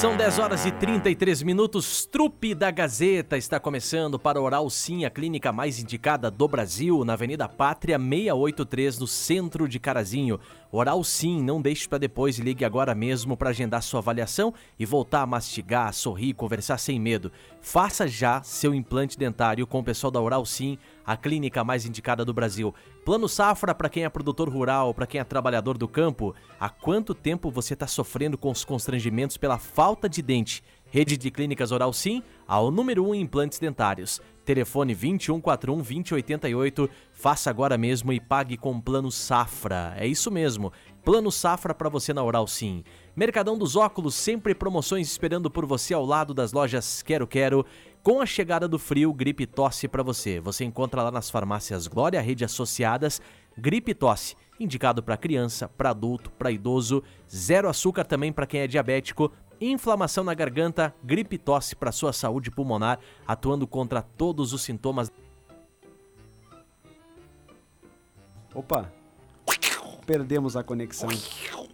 São 10 horas e 33 minutos. Trupe da Gazeta está começando para Oral Sim, a clínica mais indicada do Brasil, na Avenida Pátria 683, no centro de Carazinho. Oral Sim, não deixe para depois ligue agora mesmo para agendar sua avaliação e voltar a mastigar, sorrir, conversar sem medo. Faça já seu implante dentário com o pessoal da Oral Sim, a clínica mais indicada do Brasil. Plano Safra para quem é produtor rural, para quem é trabalhador do campo. Há quanto tempo você está sofrendo com os constrangimentos pela falta de dente? Rede de Clínicas Oral Sim, ao número 1 um em implantes dentários. Telefone 2141 2088. Faça agora mesmo e pague com Plano Safra. É isso mesmo. Plano Safra para você na Oral Sim. Mercadão dos Óculos, sempre promoções esperando por você ao lado das lojas Quero Quero. Com a chegada do frio, gripe tosse para você. Você encontra lá nas farmácias Glória Rede Associadas, gripe tosse, indicado para criança, para adulto, para idoso, zero açúcar também para quem é diabético, inflamação na garganta, gripe tosse para sua saúde pulmonar, atuando contra todos os sintomas. Opa. Perdemos a conexão.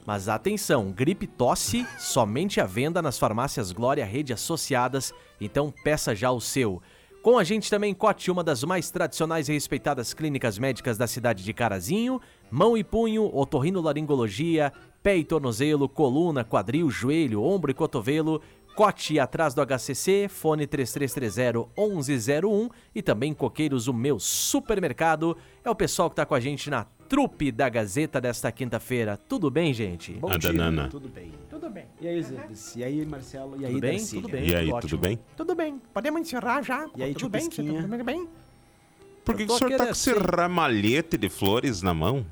Mas atenção, gripe tosse somente à venda nas farmácias Glória Rede Associadas, então peça já o seu. Com a gente também Cote, uma das mais tradicionais e respeitadas clínicas médicas da cidade de Carazinho, mão e punho, otorrinolaringologia, pé e tornozelo, coluna, quadril, joelho, ombro e cotovelo, Cote atrás do HCC, fone 3330-1101 e também Coqueiros, o meu supermercado. É o pessoal que tá com a gente na trupe da Gazeta desta quinta-feira. Tudo bem, gente? Bom A dia, Danana. Tudo bem. Tudo bem. E aí, Zebes? E aí, Marcelo? E aí, Tudo bem? Darcília? Tudo bem. E aí, ótimo. tudo bem? Tudo bem. Podemos encerrar já? E aí, tudo bem? Tudo bem? Por que, que o senhor tá com esse querendo, sim. ramalhete de flores na mão?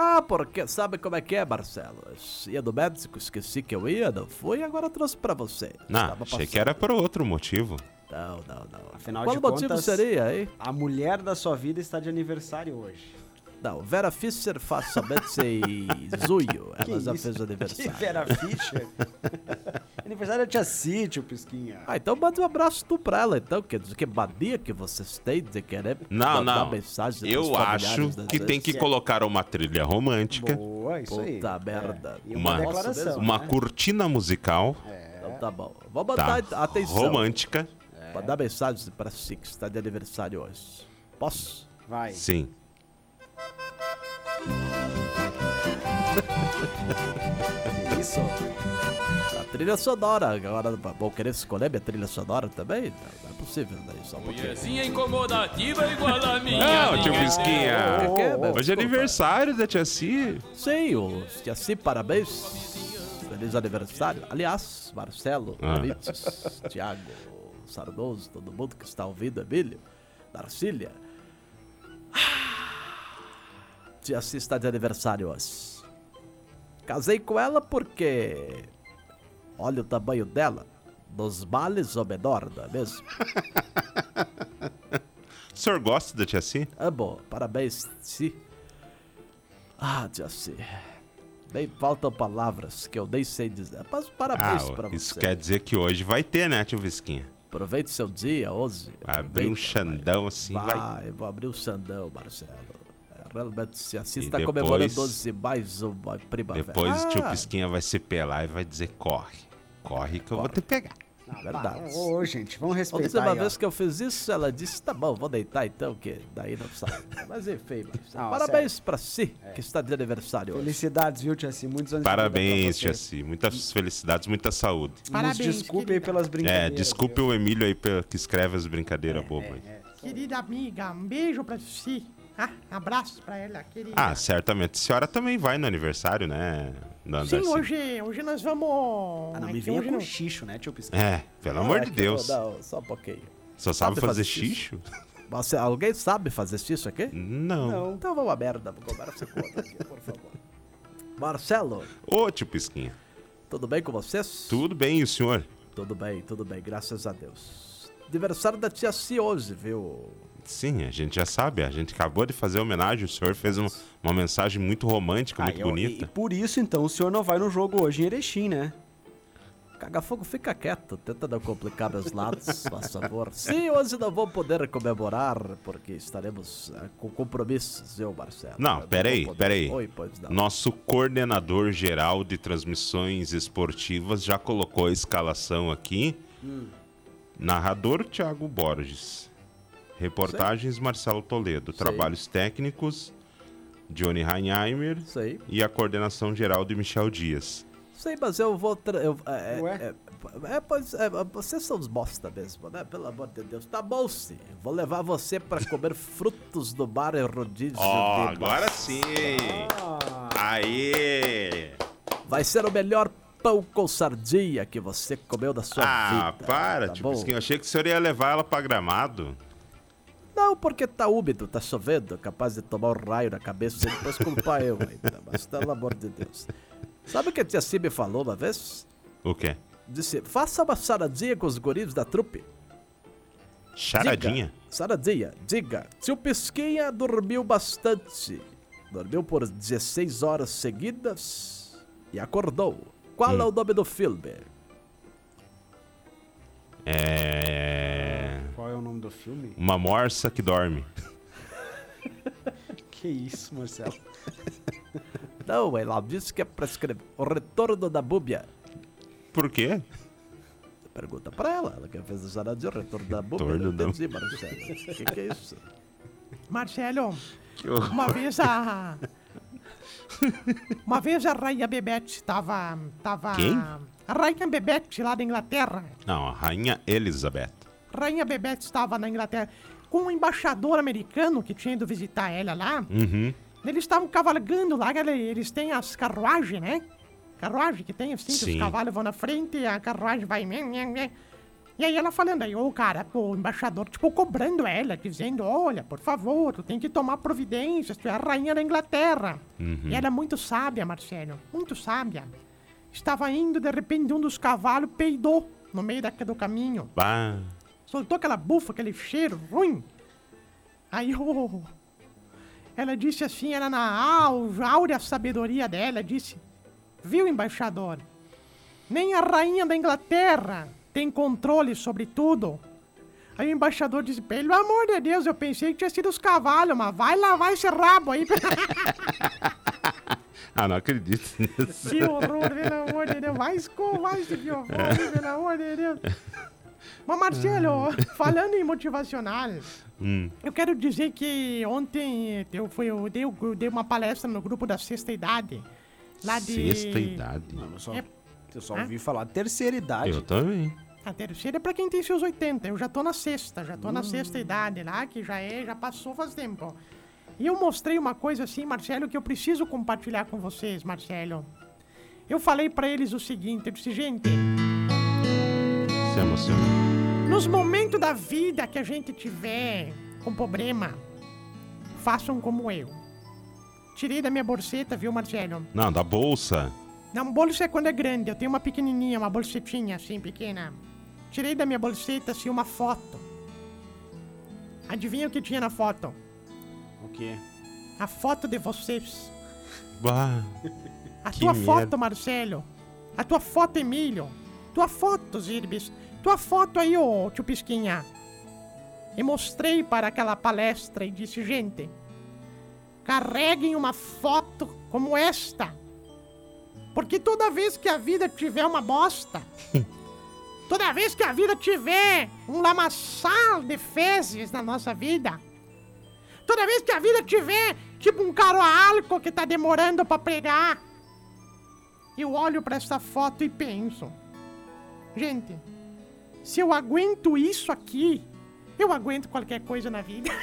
Ah, porque sabe como é que é, Marcelo? Eu Ia do médico, esqueci que eu ia, não fui, agora trouxe pra você. Não, Estava achei que era por outro motivo. Não, não, não. Afinal Qual de motivo contas- seria, hein? A mulher da sua vida está de aniversário hoje. Não, Vera Fischer faz somente em junho. Que Ela já isso? fez Que aniversário. Vera Fischer. aniversário é tia Cítio, Pisquinha. Ah, então manda um abraço tu pra ela, então. Quer dizer, que mania que vocês têm de querer Não, mandar não. mensagem Eu acho que tem que colocar uma trilha romântica, Boa, isso aí. Puta merda. E uma, Uma- declaração. uma né? cortina musical, Então tá bom. Vou tá? mandar atenção. Romântica, Mandar mensagem pra si que está de aniversário hoje. Posso? Vai. sim. Isso. A trilha sonora. Agora vou querer escolher minha trilha sonora também? Não, não é possível, daí só um. Mulherzinha incomodativa igual a minha. Não, tio ninguém Pisquinha. Oh, oh, oh. Hoje é aniversário da tia Si. Sim, o Tiaci, parabéns. Feliz aniversário. Aliás, Marcelo, Ah. Thiago, Sardoso, todo mundo que está ouvindo, Emílio, Darcília. Tiaci está de aniversário hoje. Casei com ela porque. Olha o tamanho dela. Dos males ou menor, não é mesmo? O senhor gosta da tia Si? Amo, parabéns, Ti. Ah, Tiaci. Nem faltam palavras que eu nem sei dizer. Mas parabéns Ah, pra isso você. quer dizer que hoje vai ter, né, tio Visquinha? Aproveite seu dia hoje. Abrir um xandão assim, vai. vai. Vou abrir o Xandão, Marcelo. É, se E está depois- comemorando 12 mais uma primavera. Depois o tio Ah, Pisquinha vai se pelar e vai dizer: corre. Corre que eu vou te pegar. Verdade. Ô, ô, gente, vamos A respeitar última aí, ó. vez que eu fiz isso, ela disse: tá bom, vou deitar então, que daí não sai. Mas enfim, Marcelo, Não, parabéns pra si, que está de aniversário hoje. Felicidades, viu, tia C? Muitos anos Parabéns, tia. Si. Muitas felicidades, muita saúde. Parabéns, Nos desculpe aí querida. pelas brincadeiras. É, desculpe o Emílio aí pelo- que escreve as brincadeiras bobas. aí. Querida amiga, um beijo pra si. Ah, abraço pra ela, querida. Ah, certamente. A senhora também vai no aniversário, né? Da Sim, Darcy? hoje, hoje nós vamos... Ah, não é me venha com não- xixo, né, tio Pisquinha? É, pelo Não, amor é de Deus. Não, só um pouquinho. Só sabe Sabe fazer fazer xixo? Você, alguém sabe fazer isso aqui? Não. Então vamos a merda, vou conversa com outra aqui, por favor. Marcelo, Ô, tio Pisquinha. tudo bem com vocês? Tudo bem, e o senhor? Tudo bem, tudo bem, graças a Deus. Aniversário da tia Si hoje, viu? Sim, a gente já sabe. A gente acabou de fazer homenagem. O senhor fez um- uma mensagem muito romântica, muito Ah, eu- bonita. E por isso, então, o senhor não vai no jogo hoje em Erechim, né? Cagafogo, fica quieto, tenta não complicar meus lados, faz favor. Sim, hoje não vou poder comemorar, porque estaremos eh, com compromissos, eu, Marcelo. Não, Eu peraí, poder- peraí. Oi, não. Nosso coordenador geral de transmissões esportivas já colocou a escalação aqui. Narrador Thiago Borges. Reportagens Marcelo Toledo. Sei. Trabalhos técnicos Johnny Reinheimer. Sei, E a coordenação geral de Michel Dias. sei, mas eu vou... Eu, é, Ué? é, é, pois, é, vocês são os bosta mesmo, né? Pelo amor de Deus. Tá bom, sim. Vou levar você pra comer frutos do bar e rodízio Ó, de agora sim! Aê! Vai ser o melhor pão com sardinha que você comeu na sua Ah, vida. para, tá tipo, bom? Eu achei que o senhor ia levar ela pra gramado. Não, porque tá úmido, tá chovendo, capaz de tomar um raio na cabeça e depois culpar eu ainda. Mas pelo amor de Deus. Sabe o que a tia Cibi falou uma vez? O quê? Disse, faça uma saradinha com os guris da trupe. Charadinha? Diga, saradinha, diga. Tio Pisquinha dormiu bastante. Dormiu por 16 horas seguidas e acordou. Qual Hum. é o nome do filme? É. Qual é o nome do filme? Uma morsa que dorme. Que isso, Marcelo? Não, ela disse que é pra escrever O Retorno da Búbia. Por quê? Pergunta pra ela, ela que fez a saradinha, o Retorno da Búbia. Retorno da- entendi, Marcelo. O que, que é isso? Marcelo, uma vez a. Uma vez a Rainha Bebete tava. tava Quem? A Rainha Bebete lá da Inglaterra. Não, a Rainha Elizabeth. Rainha Bebete estava na Inglaterra com um embaixador americano que tinha ido visitar ela lá. Uhum. Eles estavam cavalgando lá, eles têm as carruagens, né? Carruagem que tem, assim, que os cavalos vão na frente e a carruagem vai... E aí ela falando aí, ô cara, o embaixador, tipo, cobrando ela, dizendo, olha, por favor, tu tem que tomar providências, tu é a rainha da Inglaterra. E ela é muito sábia, Marcelo, muito sábia. Estava indo, de repente, um dos cavalos peidou no meio da, do caminho. Bah. Soltou aquela bufa, aquele cheiro ruim. Aí, ô, ela disse assim, ela na áurea sabedoria dela, disse: Viu, embaixador? Nem a rainha da Inglaterra tem controle sobre tudo. Aí o embaixador disse: Pelo amor de Deus, eu pensei que tinha sido os cavalos, mas vai lavar esse rabo aí. Ah, não acredito nisso. que horror, pelo amor de Deus. Vai escovar esse biofone, pelo amor de Deus. Mas, Marcelo, falando em motivacional, Hum. eu quero dizer que ontem eu, fui, eu, dei, eu dei uma palestra no grupo da sexta idade. Lá de. Sexta idade. Eu só, É. eu só ouvi falar terceira idade. Eu também. A terceira é pra quem tem seus 80. Eu já tô na sexta, já tô na Hum. sexta idade lá, que já é, já passou faz tempo. E eu mostrei uma coisa assim, Marcelo, que eu preciso compartilhar com vocês, Marcelo. Eu falei pra eles o seguinte, eu disse, gente, Se emociona. nos momentos da vida que a gente tiver com problema, façam como eu. Tirei da minha bolseta, viu, Marcelo? Não, da bolsa. Não, bolsa é quando é grande. Eu tenho uma pequenininha, uma bolsetinha assim, pequena. Tirei da minha bolseta, assim, uma foto. Adivinha o que tinha na foto? O quê? A foto de vocês. Bah. A tua merda. foto, Marcelo. A tua foto, Emílio. Tua foto, Zirbis. Tua foto aí, ô tio Pisquinha. E mostrei para aquela palestra e disse, gente, carreguem uma foto como esta. Porque toda vez que a vida tiver uma bosta, toda vez que a vida tiver um lamaçal de fezes na nossa vida, toda vez que a vida tiver tipo um caro a álcool que tá demorando pra pregar, eu olho pra essa foto e penso, gente, se eu aguento isso aqui, eu aguento qualquer coisa na vida.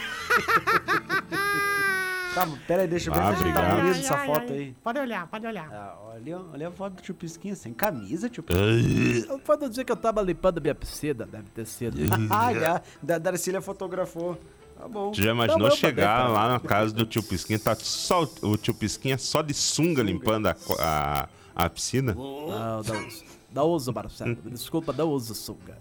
Tá, pera aí, deixa eu ver Ah, se tá bonito essa ai, foto ai. aí. Pode olhar, pode olhar. Ah, olha, olha a foto do tio Pisquinha, sem camisa, tio Eu Pode dizer que eu tava limpando minha piscina, deve ter sido. Ah, já. Da Darcília fotografou. Tá bom. Tu já imaginou Não, eu chegar lá na casa do tio Pisquinha, tá só o tio Pisquinha só de sunga limpando a, a, a piscina? Não, não uso. Não uso, Marcelo. Desculpa, não uso sunga.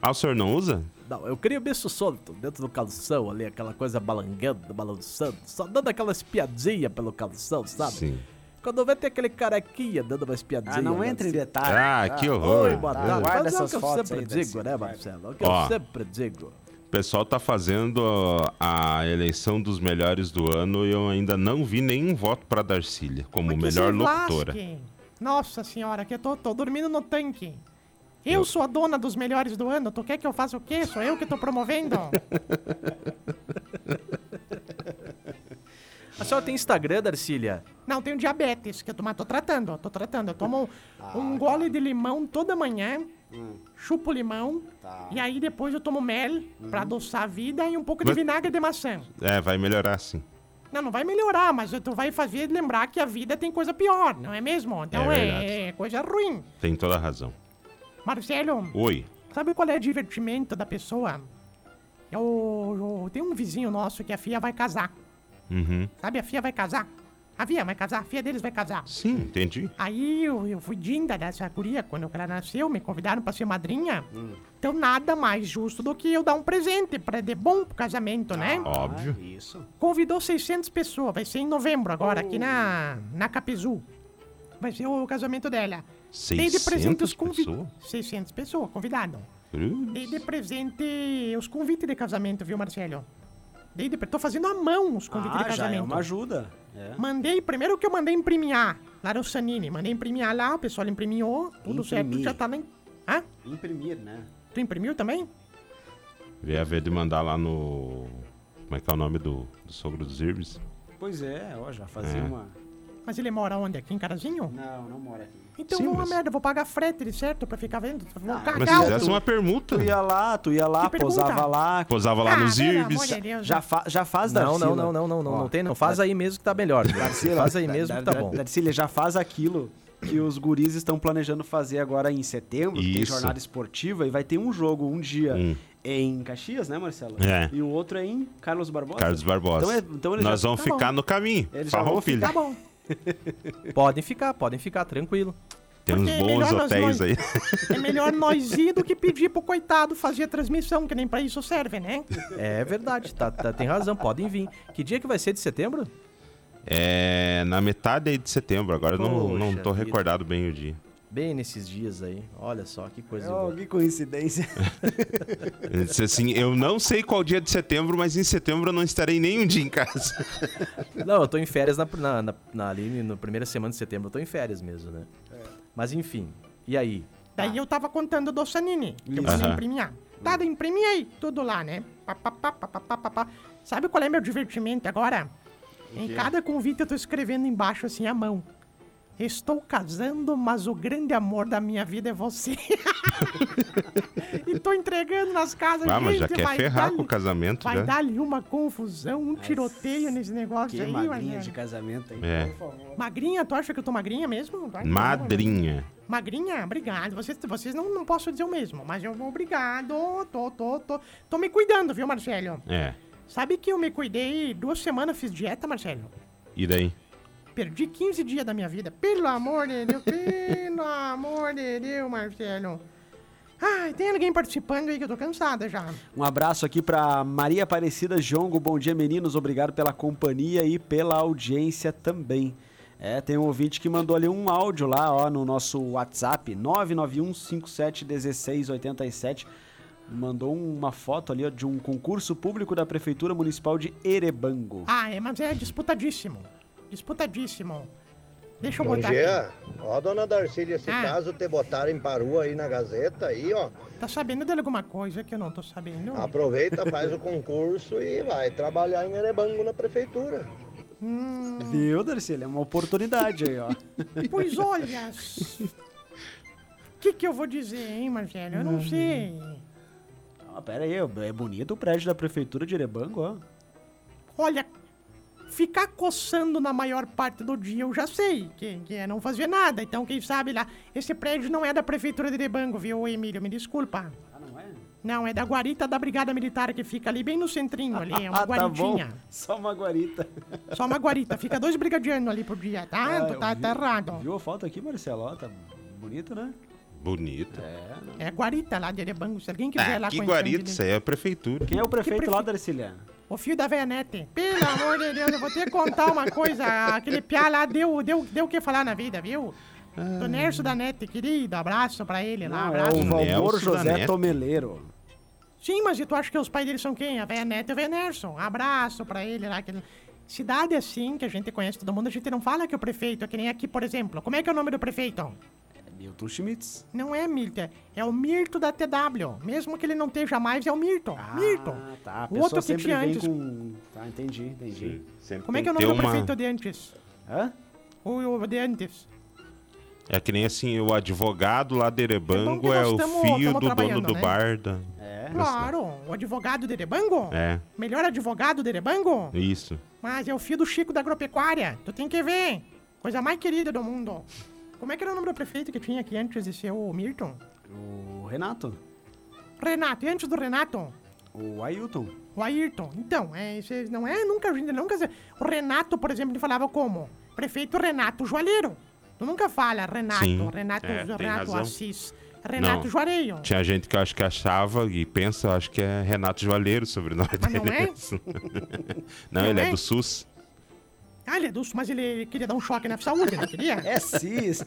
Ah, o senhor não usa? Não, eu queria beijo solto dentro do calção ali, aquela coisa balangando, balançando, só dando aquela espiadinha pelo calção, sabe? Sim. Quando vê tem aquele carequinha dando uma espiadinha. Ah, não lá entra em assim. detalhe. Ah, que Oi, horror. boa Tá, tarde. guarda Mas é o essas que eu sempre digo, né. Marcelo? É o que Ó. eu sempre digo. O pessoal tá fazendo a eleição dos melhores do ano e eu ainda não vi nenhum voto pra Darcília como Mas melhor locutora. lasque. Nossa senhora, que eu tô, tô dormindo no tanque. Eu sou a dona dos melhores do ano. Tu quer que eu faça o quê? Sou eu que tô promovendo? A senhora tem Instagram, Darcília? Não, tenho diabetes, que eu tô, mas tô tratando, ó, tô tratando. Eu tomo Ah, um tá. gole de limão toda manhã, Hum. chupo o limão, Tá. e aí depois eu tomo mel pra adoçar a vida e um pouco de Mas- vinagre de maçã. É, vai melhorar sim. Não, não vai melhorar, mas tu vai fazer lembrar que a vida tem coisa pior, não é mesmo? Então É é, verdade. é coisa ruim. Tem toda a razão. Marcelo, Oi. sabe qual é o divertimento da pessoa? Eu, eu tenho um vizinho nosso que a filha vai casar. Uhum. Sabe, a filha vai casar. A filha vai casar, a filha deles vai casar. Sim, entendi. Aí eu, eu fui dinda dessa guria quando ela nasceu, me convidaram pra ser madrinha. Hum. Então nada mais justo do que eu dar um presente pra de bom pro casamento, né? Óbvio. Ah, isso. Convidou 600 pessoas, vai ser em novembro agora, aqui na, na Capizu. Vai ser o casamento dela. Dei de presente 600 os convites. pessoas? 600 pessoas, convidado. Cruz. Dei de presente os convites de casamento, viu, Marcelo? Dei de, tô fazendo à mão os convites de Ah, já casamento. é uma ajuda. É. Mandei, primeiro que eu mandei imprimir, lá no Sanini. Mandei imprimir lá, o pessoal imprimiu, tudo certo, Imprimir. já tá lá. em- Hã? Imprimir, né? Tu imprimiu também? Vê a ver de mandar lá no. Como é que é o nome do, do sogro dos Irbes? Pois é, ó, já fazia É. uma... Mas ele mora onde? Aqui em Carazinho? Não, não mora aqui. Então Sim, não é uma mas- merda, eu vou pagar frete, certo, pra ficar vendo. Vou Ah, cagar Mas se fizesse uma permuta. Tu ia lá, tu ia lá, posava lá. Posava lá Ah, nos Deus, Já, fa já faz Não, Darcila. não, não, não, não, não, Ó, não tem, não. Faz aí mesmo que tá melhor. Darcila, Faz aí mesmo que tá bom. Darcília, já faz aquilo que os guris estão planejando fazer agora em setembro. Tem Isso. jornada esportiva e vai ter um jogo um dia Hum. em Caxias, né, Marcelo? É. E o outro é em Carlos Barbosa. Carlos Barbosa. Então, é- então eles Nós já- vamos tá ficar bom. no caminho. Eles já Farrou, vão filho. Tá bom. Podem ficar, podem ficar, tranquilo. Tem uns Porque é bons melhor nós hotéis nós- aí. É melhor nós ir do que pedir pro coitado fazer a transmissão, que nem pra isso serve, né? É verdade, tá, tá- tem razão, podem vir. Que dia que vai ser de setembro? É na metade aí de setembro. Agora eu não, não Poxa tô vida. recordado bem o dia. Bem nesses dias aí. Olha só, que coisa Oh, boa. que coincidência. Ele disse assim: Eu não sei qual dia de setembro, mas em setembro eu não estarei nenhum dia em casa. Não, eu tô em férias na, na, na, na, ali na primeira semana de setembro. Eu tô em férias mesmo, né? Mas enfim, e aí? Daí eu tava contando do Sanini, que eu mandei Aham. imprimir. Tá, daí imprimi aí, tudo lá, né? Pá, pá, pá, pá, pá, pá, pá, pá. Sabe qual é meu divertimento agora? Em cada convite eu tô escrevendo embaixo assim, à mão. Estou casando, mas o grande amor da minha vida é você. e tô entregando nas casas, Ah, mas já gente, quer vai ferrar com o casamento, Vai já. dar-lhe uma confusão, um tiroteio nesse negócio que aí, madrinha Mariana. de casamento, hein? É. Por favor. Magrinha, tu acha que eu tô magrinha mesmo? Madrinha. Magrinha, obrigado. Vocês, vocês não, não posso dizer o mesmo, mas eu obrigado. Tô, tô, tô. Tô me cuidando, viu, Marcelo? É. Sabe que eu me cuidei duas semanas, fiz dieta, Marcelo? E daí? Perdi 15 dias da minha vida. Pelo amor de Deus, pelo amor de Deus, Marcelo. Ai, tem alguém participando aí que eu tô cansada já. Um abraço aqui pra Maria Aparecida Jongo. Bom dia, meninos. Obrigado pela companhia e pela audiência também. É, tem um ouvinte que mandou ali um áudio lá, ó, no nosso WhatsApp, 991571687. Mandou uma foto ali, ó, de um concurso público da Prefeitura Municipal de Erebango. Ah, é, mas é disputadíssimo. Disputadíssimo. Deixa eu Bom botar dia. aqui. Ó, dona Darcília, se Ah. caso te botarem parua aí na Gazeta, aí, ó, Tá sabendo de alguma coisa que eu não tô sabendo? aproveita, faz o concurso e vai trabalhar em Erebango na prefeitura. Hum, Viu, Darcília? É uma oportunidade aí, ó. Pois olha. O que, que eu vou dizer, hein, Marcelo? Eu não sei. Ah, pera aí, é bonito o prédio da Prefeitura de Erebango, ó. Olha, ficar coçando na maior parte do dia eu já sei, que, que é não fazer nada. Então, quem sabe lá, esse prédio não é da Prefeitura de Rebango, viu, Emílio? Me desculpa. Ah, não é? Não, é da guarita da Brigada Militar que fica ali bem no centrinho ali, é uma Ah, tá bom. guaritinha. Só uma guarita. Só uma guarita, fica dois brigadianos ali por dia, tá? Ah, eu tá, vi. tá errado. Viu a foto aqui, Marcelo? Ó, tá bonito, né? Bonito. É Guarita lá de Erebango. Se alguém quiser Ah, lá que onde isso aí é a prefeitura. Quem é o prefeito prefe- lá, Darciliano? O fio da Venete. Pelo amor de Deus, eu vou ter que contar uma coisa. Aquele piá lá deu, deu, deu o que falar na vida, viu? Do Nerso da Nete, querido. Abraço pra ele lá. Não, é abraço. o Valmor José. Tomeleiro. Sim, mas e tu acha que os pais dele são quem? A Véia Neta e o Véia Nerson. Abraço pra ele lá. Aquele... Cidade assim, que a gente conhece todo mundo, a gente não fala que o prefeito é que nem aqui, por exemplo. Como é que é o nome do prefeito? É Milton Schmitz. Não é Mirto, é o Mirto da TW. Mesmo que ele não esteja mais, é o Mirto. Mirto. Ah, tá. A O outro que sempre tinha vem antes. com... Tá, entendi, entendi. Sempre Como é tem que é o nome do uma- prefeito de antes? Hã? O, o de antes. É que nem assim, o advogado lá de É Erebango é, nós o tamo- filho tamo do dono do né? bar da... É. Claro, o advogado de Erebango. É, Melhor advogado de Erebango. isso. Mas é o filho do Chico da Agropecuária. Tu tem que ver. Coisa mais querida do mundo. Como é que era o nome do prefeito que tinha aqui antes de ser o Mirton? O Renato. Renato. E antes do Renato? O Ailton. O Ayrton. Então, é, cês não é nunca, a gente nunca. O Renato, por exemplo, ele falava como? Prefeito Renato Joalheiro. Tu nunca fala Renato, Sim, Renato, é, tem Renato razão. Assis. Renato Não. Juareio. Tinha gente que eu acho que achava e pensa, acho que é Renato Joalheiro sobre o nome Mas dele. não é? não, Não ele é? é? do SUS. Ah, ele é do SUS, mas ele queria dar um choque na saúde, não queria? É cis.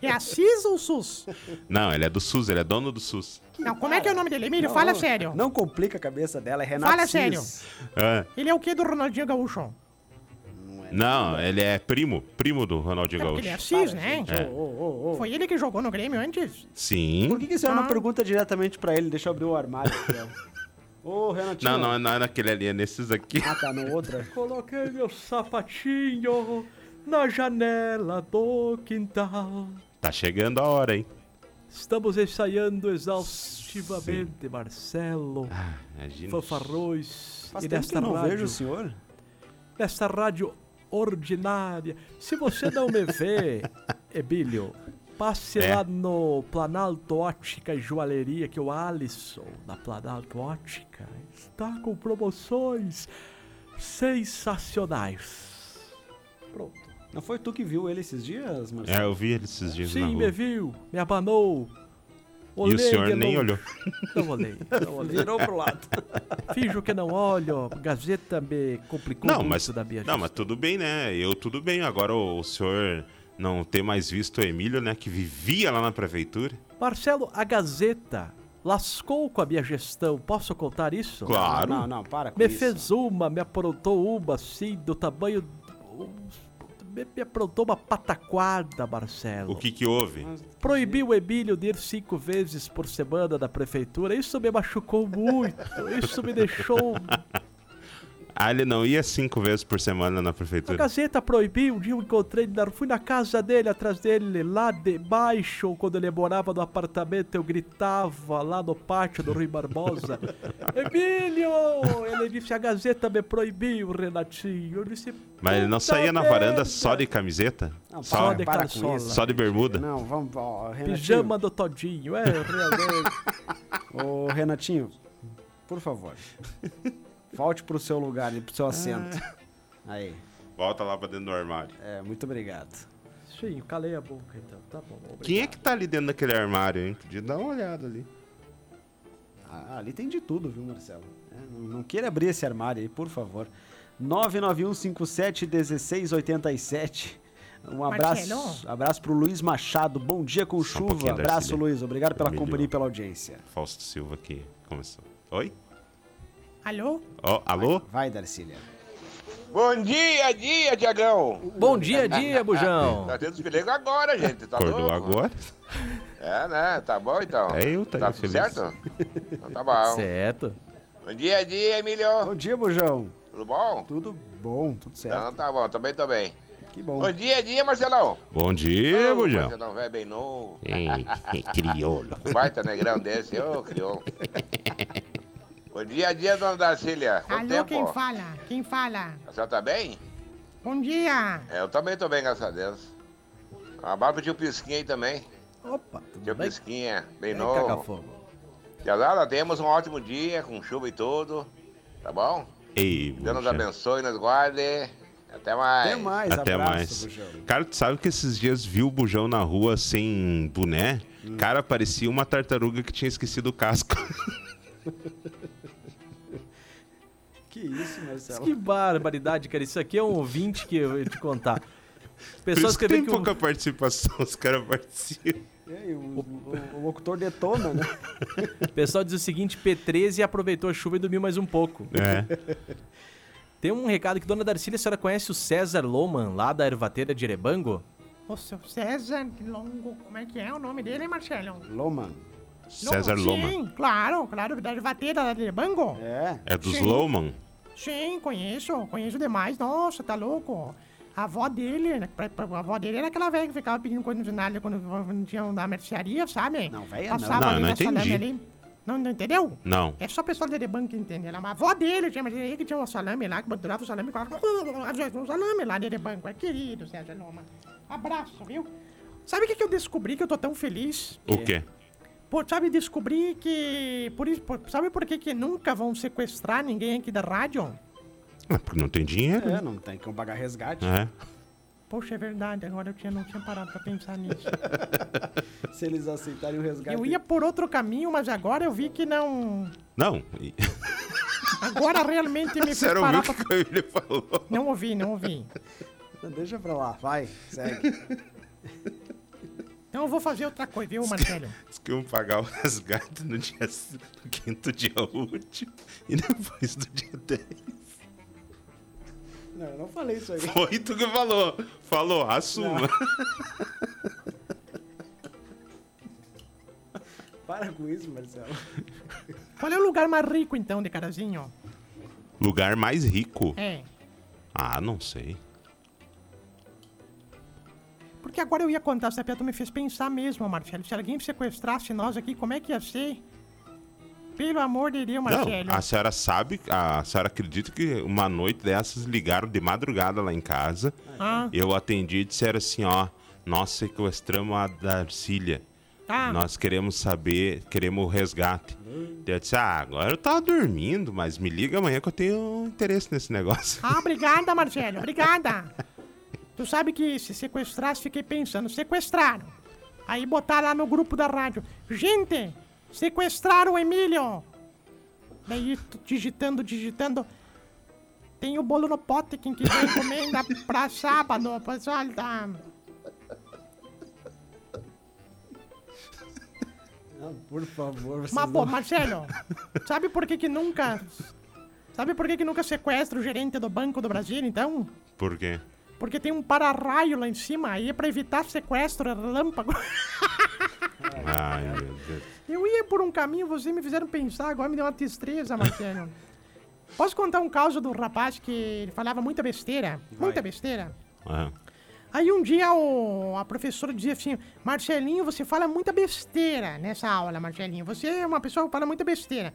É Assis ou SUS? Não, ele é do SUS, ele é dono do SUS. Não, como é que é o nome dele? Emílio, fala sério. Não complica a cabeça dela, é Renato Fala Cis. sério. É. Ele é o que do Ronaldinho Gaúcho? Não, ele é primo, primo do Ronaldinho É porque ele é Gaúcho. Assis, né? É. Ô, ô, ô. Foi ele que jogou no Grêmio antes? Sim. Por que, que você não Ah. pergunta diretamente pra ele? Deixa eu abrir o armário. Ô, Renatinho. Não, não, não é naquele ali, é nesses aqui. Ah, tá, no outra. Coloquei meu sapatinho na janela do quintal. Tá chegando a hora, hein? Estamos ensaiando exaustivamente, Marcelo, Imagina. fanfarrões. Faz e tempo que nesta não rádio, vejo o senhor. nesta rádio ordinária. Se você não me vê, Ebílio, passe É. lá no Planalto Ótica e Joalheria, que o Alisson, da Planalto Ótica, está com promoções sensacionais. Pronto. Não foi tu que viu ele esses dias, É, Marcelo? eu vi ele esses dias na Sim, rua. me viu, me abanou. E o Olhei senhor nem longe. olhou. Não olhei, não olhei. Virou pro lado. Finjo que não olho. Gazeta me complicou Não, muito mas, da minha não, mas gestão. tudo bem, né? Eu tudo bem. Agora o, o senhor não ter mais visto o Emílio, né? Que vivia lá na prefeitura. Marcelo, a Gazeta lascou com a minha gestão. Posso contar isso? Claro. Não, não, para com Me isso. fez uma, me aprontou uma assim, do tamanho. Me, me aprontou uma pataquada, Marcelo. O que que houve? Proibiu o Emílio de ir cinco vezes por semana da prefeitura. Isso me machucou muito. Isso me deixou. Ah, ele não ia cinco vezes por semana na A prefeitura. Gazeta proibiu. Um dia eu encontrei fui na casa dele, atrás dele, lá debaixo, quando ele morava no apartamento, eu gritava lá no pátio do Rui Barbosa: Emílio! Ele disse: A Gazeta me proibiu, Renatinho. Eu disse: Mas ele não "Puta saía na merda." varanda só de camiseta? Não, Só, Só de calçola. só de bermuda? Não, vamos, ó, Renatinho. Pijama do Todinho, é, realmente. Ô, Renatinho, por favor. Volte pro seu lugar e pro seu assento. Aí. Volta lá pra dentro do armário. É, muito obrigado. Sim, calei a boca então, tá bom. Obrigado. Quem é que tá ali dentro daquele armário, hein? Podia dar uma olhada ali. Ah, ali tem de tudo, viu, Marcelo? É, não, não queira abrir esse armário aí, por favor. 991571687. Um abraço, Marcelo. abraço pro Luiz Machado. Bom dia com um chuva. pouquinho, abraço. Luiz. Obrigado pela Melhor. companhia e pela audiência. Fausto Silva aqui começou. Oi? Alô? Ó, alô? Vai, Darcília. Bom dia, dia, Tiagão. Bom dia, dia, Bujão. Tá tendo despelego agora, gente. Tá Acordou louco? agora? É, né? Tá bom então. É, eu tô Tá tudo certo? Então tá bom. Certo. Bom dia, dia, Emílio. Bom dia, Bujão. Tudo bom? Tudo bom, tudo certo. Então tá bom, também tô bem. Que bom. Bom dia, dia, Marcelão. Bom dia, Ô, Bujão. Marcelão, velho bem novo. crioulo. Um baita negrão desse, ô, criou. Bom dia, dia, dona Darcília. Quanto Alô, tempo? quem fala? Quem fala? A senhora tá bem? Bom dia. É, eu também tô bem, graças a Deus. Abraço pro tio Pisquinha aí também. Opa, tudo Tio bem? Pisquinha, bem Vem, novo. Caga-fogo. Tiazada, temos um ótimo dia, com chuva e tudo. Tá bom? Ei, Deus nos abençoe, nos guarde. Até mais. Até mais, Até abraço, mais. Bujão. Cara, tu sabe que esses dias viu o Bujão na rua sem boné? Cara, parecia uma tartaruga que tinha esquecido o casco. Que isso, Marcelo? Que barbaridade, cara. Isso aqui é um ouvinte que eu ia te contar. Que escreveu tem que o pouca participação, os caras participam. E aí, o, o- o locutor detona, né? o pessoal diz o seguinte: P13 aproveitou a chuva e dormiu mais um pouco. É. Tem um recado que Dona Darcília, a senhora conhece o César Loman, lá da Ervateira de Erebango? O seu César Longo, como é que é o nome dele, hein, Marcelo? Loman. César Loma. Sim, claro, claro, da Vateira de Bango. É. É dos Sim. Sim, conheço, conheço demais. Nossa, tá louco? A avó dele, né, a avó dele era aquela velha que ficava pedindo coisa no cenário quando não tinha na mercearia, sabe? Não, velha não. Passava Não, não entendi. ali. Não, não entendeu? Não. É só o pessoal de Erebanco que entende. Ela, a avó dele tinha mercearia que tinha um salame lá, que durava o salame com um salame lá de Erebanco. É querido, Sérgio Loma. Abraço, viu? Sabe o que, que eu descobri que eu tô tão feliz? O quê? Pô, sabe, descobri que. Por isso, por- sabe por que, que nunca vão sequestrar ninguém aqui da rádio? Ah, porque não tem dinheiro. É, não tem como pagar resgate. É. Poxa, é verdade, agora eu tinha, não tinha parado pra pensar nisso. Se eles aceitarem o resgate. Eu ia por outro caminho, mas agora eu vi que não. Não. Agora realmente me fez Você não parar pra. que Emília falou? Não ouvi, não ouvi. Não, Deixa pra lá, vai, segue. Então eu vou fazer outra coisa, viu, Marcelo? Diz que iam pagar o resgate no, dia, no quinto dia útil e depois do dia 10. Não, eu não falei isso aí. Foi tu que falou. Falou, assuma. Para com isso, Marcelo. Qual é o lugar mais rico, então, de Carazinho? Lugar mais rico? É. Ah, não sei. Porque agora eu ia contar essa piada, tu me fez pensar mesmo, Marcelo. Se alguém sequestrasse nós aqui, como é que ia ser? Pelo amor de Deus, Não, Marcelo. a senhora sabe, a senhora acredita que uma noite dessas ligaram de madrugada lá em casa. Ah, Eu atendi e disseram assim, ó, nós sequestramos a Darcília. tá. Nós queremos saber, queremos o resgate. Eu disse, ah, agora eu tava dormindo, mas me liga amanhã que eu tenho interesse nesse negócio. Ah, obrigada, Marcelo, obrigada. Tu sabe que se sequestrasse, fiquei pensando, sequestraram. Aí botaram lá no grupo da rádio. Gente, sequestraram o Emílio. Daí, digitando, digitando. Tem o bolo no pote, quem quiser encomenda pra sábado. Pessoal, tá... Não, por favor, vocês Mas, pô, não... Marcelo, sabe por que que nunca... Sabe por que que nunca sequestra o gerente do Banco do Brasil, então? Por quê? Porque tem um para-raio lá em cima, aí é pra evitar sequestro, é relâmpago. Ai, meu Deus. Eu ia por um caminho, vocês me fizeram pensar, agora me deu uma tristeza, Marcelo. Posso contar um caso do rapaz que ele falava muita besteira? Muita besteira. Ah, Aí um dia o- a professora dizia assim, Marcelinho, você fala muita besteira nessa aula, Marcelinho. Você é uma pessoa que fala muita besteira.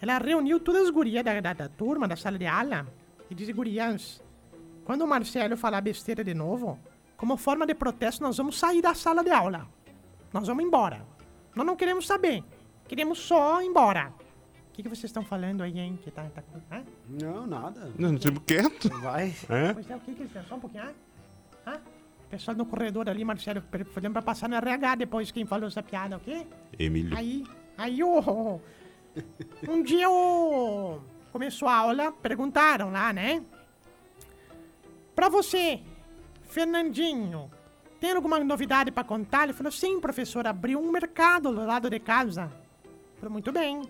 Ela reuniu todas as gurias da, da, da turma, da sala de aula, e disse, gurias, quando o Marcelo falar besteira de novo, como forma de protesto, nós vamos sair da sala de aula. Nós vamos embora. Nós não queremos saber. Queremos só ir embora. O que, que vocês estão falando aí, hein? Que tá, tá? Não, nada. não tipo quieto. Vai. É? Pois é, o que que eles Só um pouquinho, hã? Hã? Pessoal no corredor ali, Marcelo, lembra pra passar no RH depois quem falou essa piada, ok? Emílio. Aí, aí o... Um dia o... Começou a aula, perguntaram lá, né? Pra você, Fernandinho, tem alguma novidade pra contar? Ele falou, sim, professor, abriu um mercado do lado de casa. Falei, muito bem.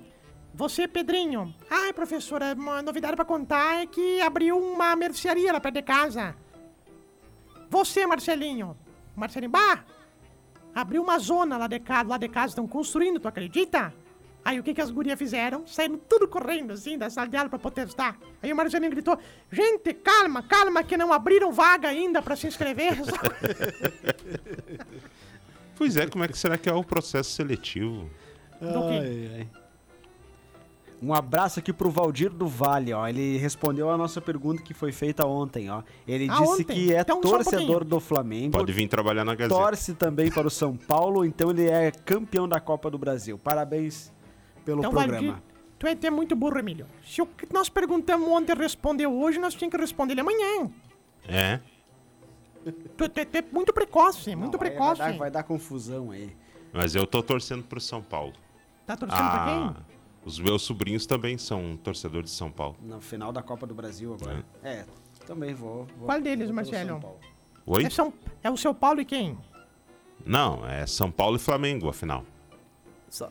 Você, Pedrinho. Ai, professora, uma novidade pra contar é que abriu uma mercearia lá perto de casa. Você, Marcelinho. Marcelinho, bah! Abriu uma zona lá de casa, lá de casa, estão construindo, tu acredita? Aí o que que as gurias fizeram? Saíram tudo correndo, assim, da sala de aula pra protestar. Aí o Marcelinho gritou, gente, calma, calma, que não abriram vaga ainda pra se inscrever. Pois é, como é que será que é o processo seletivo? Ai, ai. Um abraço aqui pro Valdir do Vale, ó. Ele respondeu a nossa pergunta que foi feita ontem, ó. Ele Ah, disse ontem? que é Então, um torcedor pouquinho. do Flamengo. Pode vir trabalhar na Gazeta. Torce também para o São Paulo, então ele é campeão da Copa do Brasil. Parabéns pelo Então, programa. Valdir, tu é até muito burro, Emílio. Se o que nós perguntamos ontem respondeu hoje, nós tínhamos que responder ele amanhã. É? Tu, tu, tu é muito precoce, muito Não, vai- precoce. Vai dar, vai dar confusão aí. Mas eu tô torcendo pro São Paulo. Tá torcendo pra Ah, quem? os meus sobrinhos também são torcedores de São Paulo. No final da Copa do Brasil agora. É, também vou. vou Qual deles, vou Marcelo? São. Oi? É, São, é o São Paulo e quem? Não, é São Paulo e Flamengo, afinal.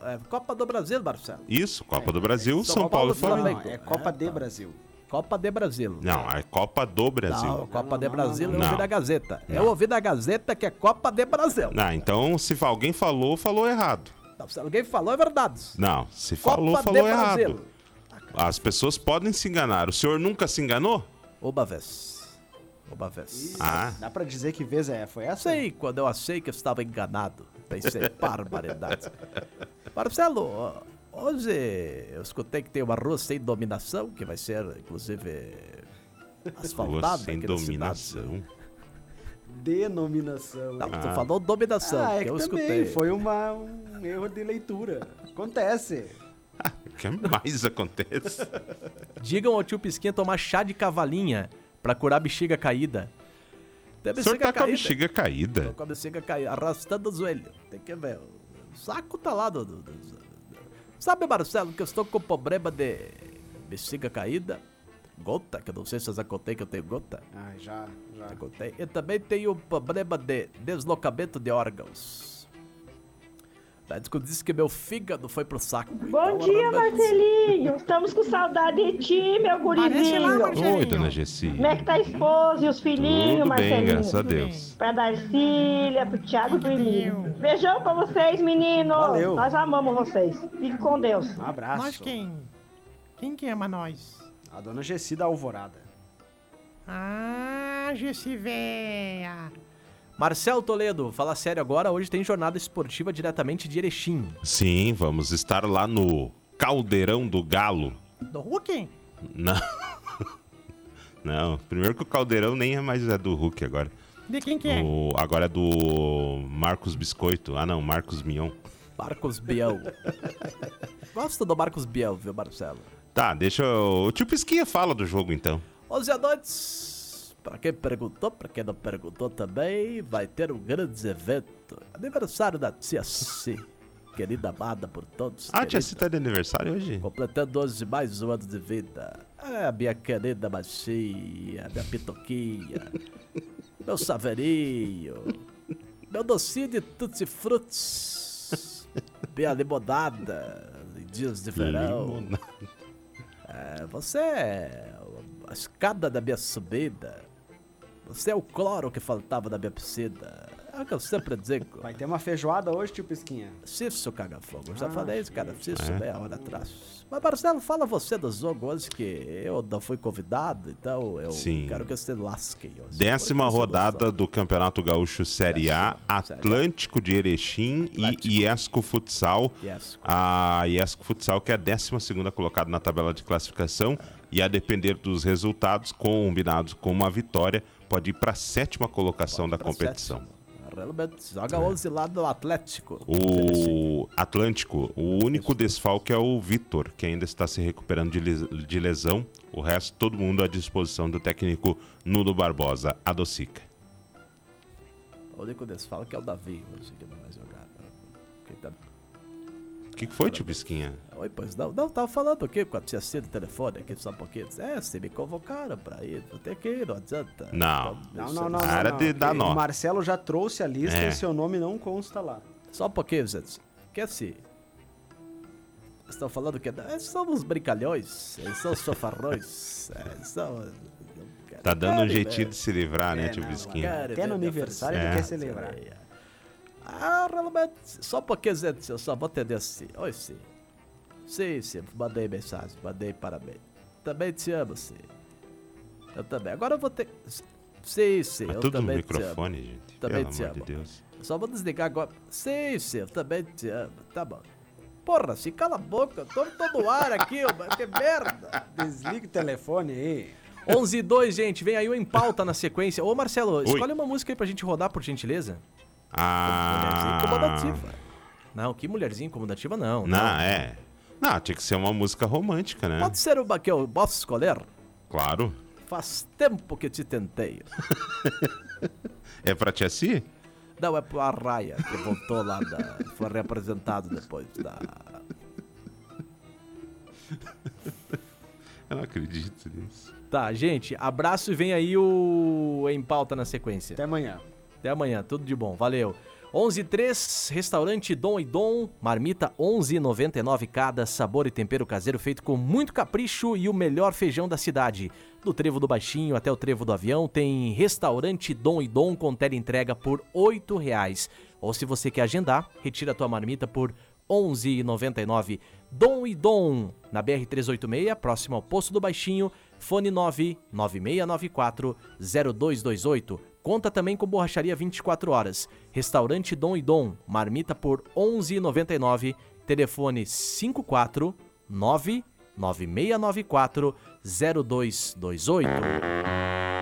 É, Copa do Brasil, Marcelo. Isso, Copa do Brasil, São São, Paulo e Paulo e Flamengo. Não, Flamengo. é Copa É, de tá. Brasil. Copa de Brasil. Não, é Copa do Brasil. Não, Copa não, de não, Brasil não, eu não. ouvi da Gazeta. Eu ouvi da Gazeta que é Copa de Brasil. Ah, então se alguém falou, falou errado. Não, se alguém falou, é verdade. Não, se Copa falou, falou Brasil. errado. As pessoas podem se enganar. O senhor nunca se enganou? Uma vez. Uma vez. Ah, Dá pra dizer que vez é? Foi essa? Sei, quando eu achei que eu estava enganado. Pensei, barbaridade. Marcelo, hoje eu escutei que tem uma rua sem dominação, que vai ser, inclusive, rua asfaltada sem na cidade. dominação. Denominação. Não, tu Ah. falou dominação, ah, é que que eu também escutei. foi uma, um erro de leitura. Acontece. O que mais acontece? Digam ao tio Pisquinha tomar chá de cavalinha pra curar bexiga caída. Tem O senhor tá com a caída. bexiga Tô caída. com a bexiga caída, arrastando o joelho. Tem que ver. O saco tá lá do, do- do- do- Sabe, Marcelo, que eu estou com problema de bexiga caída, gota, que eu não sei se eu já contei que eu tenho gota. Ah, já, já. Já contei. E também tenho problema de deslocamento de órgãos. Médico disse que meu fígado foi pro saco. Bom Então, dia, realmente- Marcelinho. Estamos com saudade de ti, meu gurizinho. Marcelinho. Oi, dona Gessi. Como é que tá a esposa e os filhinhos, Tudo bem, Marcelinho? graças a Deus. Pra Darcília, pro Thiago e pro Emílio. Beijão pra vocês, meninos. Valeu. Nós amamos vocês. Fique com Deus. Um abraço. Nós quem? Quem que ama nós? A dona Gessi da Alvorada. Ah, Gessi véia. Marcel Toledo, fala sério agora, hoje tem jornada esportiva diretamente de Erechim. Sim, vamos estar lá no Caldeirão do Galo. Do Hulk? Não. Não, primeiro que o Caldeirão nem é mais é do Hulk agora. De quem que é? O, agora é do Marcos Biscoito. Ah não, Marcos Mion. Marcos Biel. Gosto do Marcos Biel, viu, Marcelo? Tá, deixa eu... O tio Pisquinha fala do jogo, então. 11 a 2. Para quem perguntou, para quem não perguntou também, vai ter um grande evento. Aniversário da Tia Cici, querida amada por todos. Ah, querida. Tia Cici tá de aniversário hoje? Completando hoje mais um ano de vida. É, a minha querida Machia, minha pitoquinha, meu Saverinho, meu docinho de tutti frutti, minha limonada em dias de verão. Limonada. É, você é a escada da minha subida. Você é o cloro que faltava na minha piscina. É o que eu sempre digo. Vai ter uma feijoada hoje, tio Pisquinha? Cício caga fogo. Eu já Ah, falei isso, cara. Cício É? meia hora atrás. Mas, Marcelo, fala você do jogo hoje que eu não fui convidado, então eu Sim. quero que você lasque. hoje. Décima rodada do Campeonato Gaúcho Série A. Atlântico de Erechim Atlético. e Iesco Futsal. Yes. A Iesco Futsal, que é a 12 colocada na tabela de classificação, e a depender dos resultados combinados com uma vitória, pode ir para a sétima colocação da competição. joga 11 lá do Atlético. O Atlântico, o único desfalque é o Vitor, que ainda está se recuperando de les- de lesão. O resto, todo mundo à disposição do técnico Nuno Barbosa, a Docica. O único desfalque é o Davi, que não vai jogar. Quem tá- O que, que foi, tio Bisquinha? Oi, pois não. Não, tava falando aqui com a tia Cida, telefone aqui só um pouquinho. É, se me convocaram pra ir, vou ter que ir, não adianta. Não. Não, isso- não, não. Era não, de dar O nó. Marcelo já trouxe a lista É. e seu nome não consta lá. Só um pouquinho, gente. Que assim. Estão falando que é, somos brincalhões, eles são sofarrões. é, são, Tá dando um jeitinho de se livrar, né, É, tio querem Até no aniversário ele quer se livrar. Ah, realmente, só um pouquinho, gente, eu só vou atender assim. Oi, sim. Sim, sim, mandei mensagem, mandei parabéns. Também te amo, sim. Eu também. Agora eu vou ter. Sim, sim, Mas eu tudo no também te amo. microfone, gente. Também Pelo te amor de amo. Deus. Só vou desligar agora. Sim, sim, eu também te amo. Tá bom. Porra, se cala a boca, eu tô todo ar aqui, ô, que merda. Desliga o telefone aí. 11 e 2, gente, vem aí o Em Pauta na sequência. Ô, Marcelo, escolhe uma música aí pra gente rodar, por gentileza. Mulherzinha Ah. incomodativa. Não, que mulherzinha incomodativa, não. Não, é. Não, tinha que ser uma música romântica, né? Pode ser uma que eu posso escolher? Claro. Faz tempo que te tentei. É pra tia Si? Não, é pro Arraia, que voltou lá, da, foi reapresentado depois da... Eu não acredito nisso. Tá, gente, abraço e vem aí o Em Pauta na sequência. Até amanhã. Até amanhã, tudo de bom, valeu. 11:03 restaurante Dom e Dom, marmita 11,99 cada, sabor e tempero caseiro feito com muito capricho e o melhor feijão da cidade. Do Trevo do Baixinho até o Trevo do Avião tem restaurante Dom e Dom com entrega por R$ reais. Ou se você quer agendar, retira a tua marmita por 11,99. Dom e Dom, na BR 386, próximo ao Poço do Baixinho, fone 99694 0228. Conta também com borracharia 24 horas. Restaurante Dom e Dom, marmita por 11,99. Telefone 54 99694 0228.